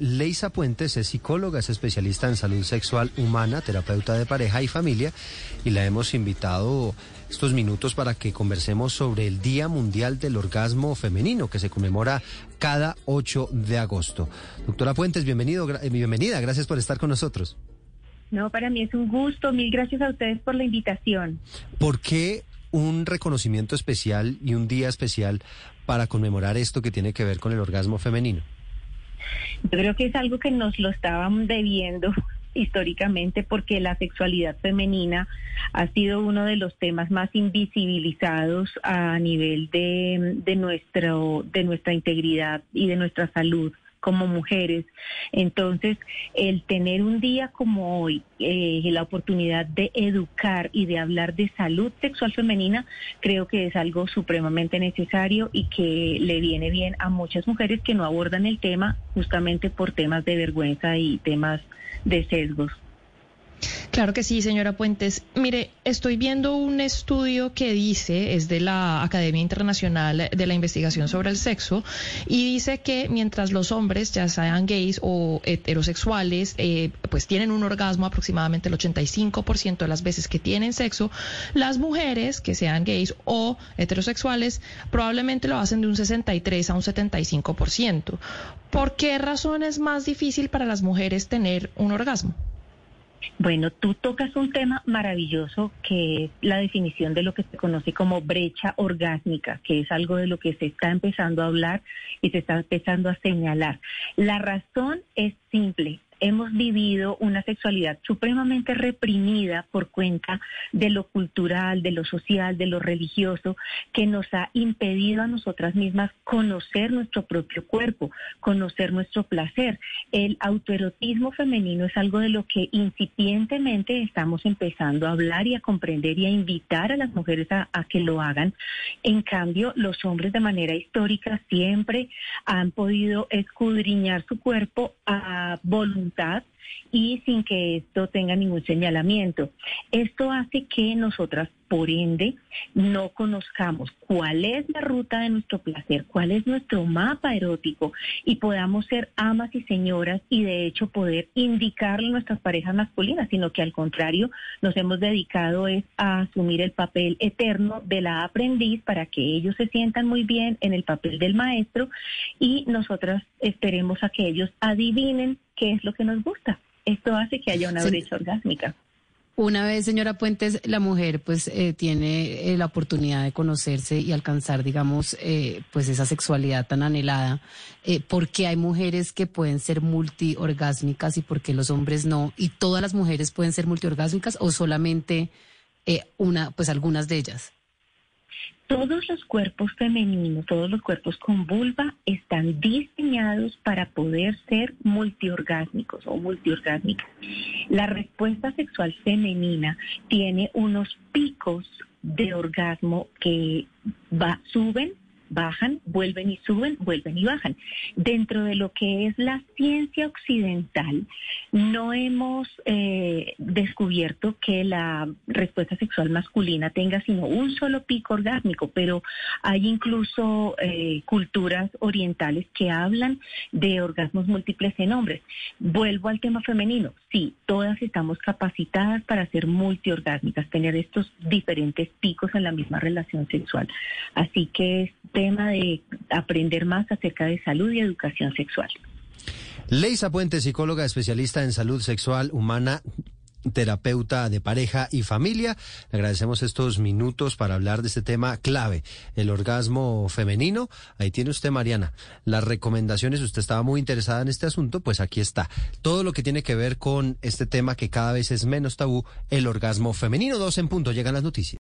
Leisa Puentes es psicóloga, es especialista en salud sexual humana, terapeuta de pareja y familia, y la hemos invitado estos minutos para que conversemos sobre el Día Mundial del Orgasmo Femenino, que se conmemora cada 8 de agosto. Doctora Puentes, bienvenido, eh, bienvenida, gracias por estar con nosotros. No, para mí es un gusto, mil gracias a ustedes por la invitación. ¿Por qué un reconocimiento especial y un día especial para conmemorar esto que tiene que ver con el orgasmo femenino? Yo creo que es algo que nos lo estaban debiendo históricamente porque la sexualidad femenina ha sido uno de los temas más invisibilizados a nivel de, de, nuestro, de nuestra integridad y de nuestra salud como mujeres. Entonces, el tener un día como hoy, eh, la oportunidad de educar y de hablar de salud sexual femenina, creo que es algo supremamente necesario y que le viene bien a muchas mujeres que no abordan el tema justamente por temas de vergüenza y temas de sesgos. Claro que sí, señora Puentes. Mire, estoy viendo un estudio que dice, es de la Academia Internacional de la Investigación sobre el Sexo, y dice que mientras los hombres, ya sean gays o heterosexuales, eh, pues tienen un orgasmo aproximadamente el 85% de las veces que tienen sexo, las mujeres, que sean gays o heterosexuales, probablemente lo hacen de un 63 a un 75%. ¿Por qué razón es más difícil para las mujeres tener un orgasmo? Bueno, tú tocas un tema maravilloso que es la definición de lo que se conoce como brecha orgásmica, que es algo de lo que se está empezando a hablar y se está empezando a señalar. La razón es simple, hemos vivido una sexualidad supremamente reprimida por cuenta de lo cultural, de lo social, de lo religioso, que nos ha impedido a nosotras mismas conocer nuestro propio cuerpo, conocer nuestro placer. El autoerotismo femenino es algo de lo que incipientemente estamos empezando a hablar y a comprender y a invitar a las mujeres a, que lo hagan. En cambio, los hombres de manera histórica siempre han podido escudriñar su cuerpo a voluntad that. Y sin que esto tenga ningún señalamiento. Esto hace que nosotras, por ende, no conozcamos cuál es la ruta de nuestro placer, cuál es nuestro mapa erótico y podamos ser amas y señoras y de hecho poder indicarle a nuestras parejas masculinas, sino que al contrario nos hemos dedicado es a asumir el papel eterno de la aprendiz para que ellos se sientan muy bien en el papel del maestro y nosotras esperemos a que ellos adivinen qué es lo que nos gusta. Esto hace que haya una brecha orgásmica. Una vez, señora Puentes, la mujer pues eh, tiene eh, la oportunidad de conocerse y alcanzar, digamos, eh, pues esa sexualidad tan anhelada. ¿Por qué hay mujeres que pueden ser multiorgásmicas y por qué los hombres no? ¿Y todas las mujeres pueden ser multiorgásmicas o solamente una, pues algunas de ellas? Todos los cuerpos femeninos, todos los cuerpos con vulva están diseñados para poder ser multiorgásmicos o multiorgásmicas. La respuesta sexual femenina tiene unos picos de orgasmo que va, suben bajan, vuelven y suben, vuelven y bajan. Dentro de lo que es la ciencia occidental, no hemos eh, descubierto que la respuesta sexual masculina tenga sino un solo pico orgásmico, pero hay incluso eh, culturas orientales que hablan de orgasmos múltiples en hombres. Vuelvo al tema femenino. Sí, todas estamos capacitadas para ser multiorgásmicas, tener estos diferentes picos en la misma relación sexual. Así que tema de aprender más acerca de salud y educación sexual. Leisa Puente, psicóloga especialista en salud sexual humana terapeuta de pareja y familia. Le agradecemos estos minutos para hablar de este tema clave, el orgasmo femenino. Ahí tiene usted, Mariana, las recomendaciones. Usted estaba muy interesada en este asunto, pues aquí está. Todo lo que tiene que ver con este tema que cada vez es menos tabú, el orgasmo femenino. Dos en punto, llegan las noticias.